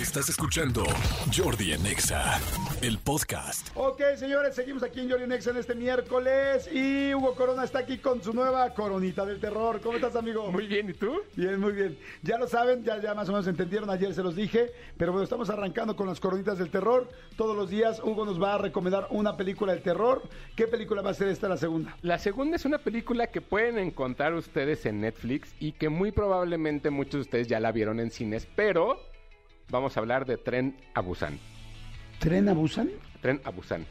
Estás escuchando Jordi en Exa, el podcast. Ok, señores, seguimos aquí en Jordi Nexa en este miércoles y Hugo Corona está aquí con su nueva coronita del terror. ¿Cómo estás, amigo? Muy bien, ¿y tú? Bien, muy bien. Ya lo saben, ya, ya más o menos entendieron, ayer se los dije, pero bueno, estamos arrancando con las coronitas del terror. Todos los días Hugo nos va a recomendar una película del terror. ¿Qué película va a ser esta la segunda? La segunda es una película que pueden encontrar ustedes en Netflix y que muy probablemente muchos de ustedes ya la vieron en cines, pero vamos a hablar de Tren a Busan. ¿Tren a Busan? Tren a Busan.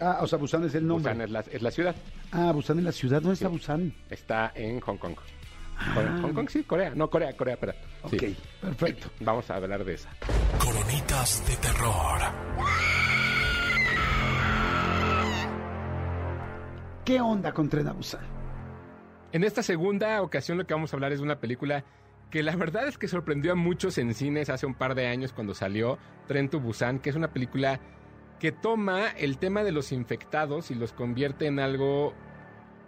Ah, o sea, Busan es el nombre. Busan es la, es la ciudad. Ah, Busan es la ciudad, ¿dónde está Sí. Busan? Está en Hong Kong. Hong Kong, sí, Corea. No, Corea, Corea, espera. Sí. Ok, perfecto. Vamos a hablar de esa. Coronitas de terror. ¿Qué onda con Tren a Busan? En esta segunda ocasión lo que vamos a hablar es de una película que la verdad es que sorprendió a muchos en cines hace un par de años cuando salió Tren to Busan, que es una película que toma el tema de los infectados y los convierte en algo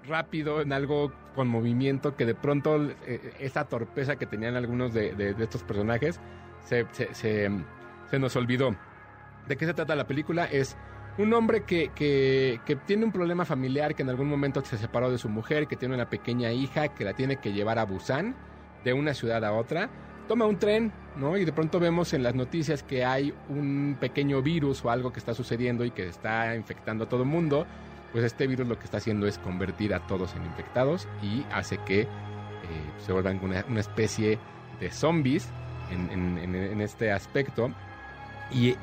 rápido, en algo con movimiento, que de pronto eh, esa torpeza que tenían algunos de, estos personajes se, se- se- se nos olvidó. ¿De qué se trata la película? Es un hombre que, que- que tiene un problema familiar, que en algún momento se separó de su mujer, que tiene una pequeña hija, que la tiene que llevar a Busan, de una ciudad a otra. Toma un tren, ¿no? Y de pronto vemos en las noticias que hay un pequeño virus o algo que está sucediendo y que está infectando a todo el mundo. Pues este virus lo que está haciendo es convertir a todos en infectados y hace que eh, se vuelvan una, una especie de zombies en, en- este aspecto. Y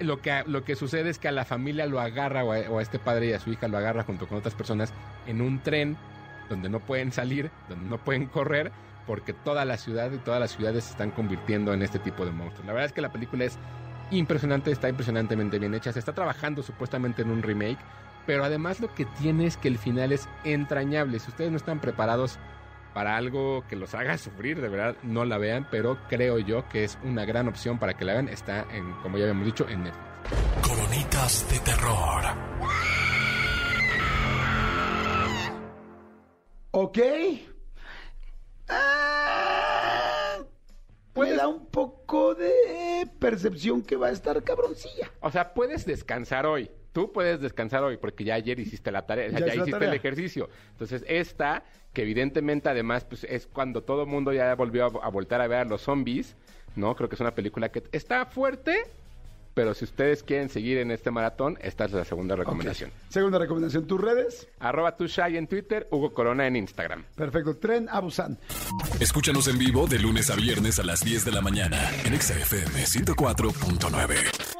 lo que, lo que sucede es que a la familia lo agarra, o a, o a este padre y a su hija lo agarra junto con otras personas en un tren donde no pueden salir, donde no pueden correr, porque toda la ciudad y todas las ciudades se están convirtiendo en este tipo de monstruos. La verdad es que la película es impresionante, está impresionantemente bien hecha. Se está trabajando supuestamente en un remake, pero además lo que tiene es que el final es entrañable. Si ustedes no están preparados para algo que los haga sufrir, de verdad no la vean, pero creo yo que es una gran opción para que la vean. Está, en, como ya habíamos dicho, en Netflix. Coronitas de terror. ¿Ok? Ah, me da un poco de percepción que va a estar cabroncilla. O sea, puedes descansar hoy. Tú puedes descansar hoy porque ya ayer hiciste la tarea, Ya ya, hiciste tarea. el ejercicio. Entonces, esta, que evidentemente además pues, es cuando todo el mundo ya volvió a, a voltar a ver a los zombies, ¿no? Creo que es una película que está fuerte, pero si ustedes quieren seguir en este maratón, esta es la segunda recomendación. Segunda recomendación, tus redes. Arroba Tushai en Twitter, Hugo Corona en Instagram. Perfecto, Tren a Busan. Escúchanos en vivo de lunes a viernes a las 10 de la mañana en Exa FM 104.9.